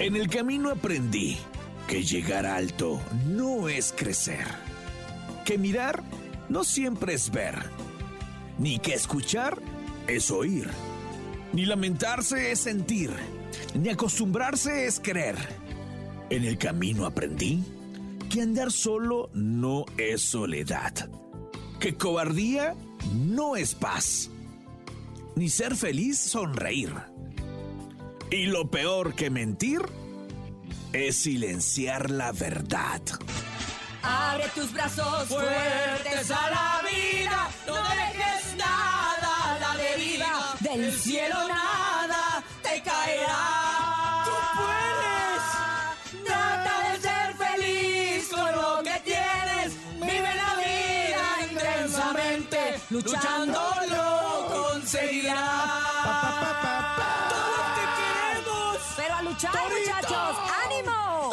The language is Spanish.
En el camino aprendí que llegar alto no es crecer, que mirar no siempre es ver, ni que escuchar es oír, ni lamentarse es sentir, ni acostumbrarse es creer. En el camino aprendí que andar solo no es soledad, que cobardía no es paz, ni ser feliz sonreír. Y lo peor que mentir es silenciar la verdad. Abre tus brazos fuertes a la vida, no dejes nada a la deriva, del cielo nada te caerá. Tú puedes, trata de ser feliz con lo que tienes, vive la vida intensamente, luchando lo conseguirás. A luchar, muchachos. ¡Ánimo!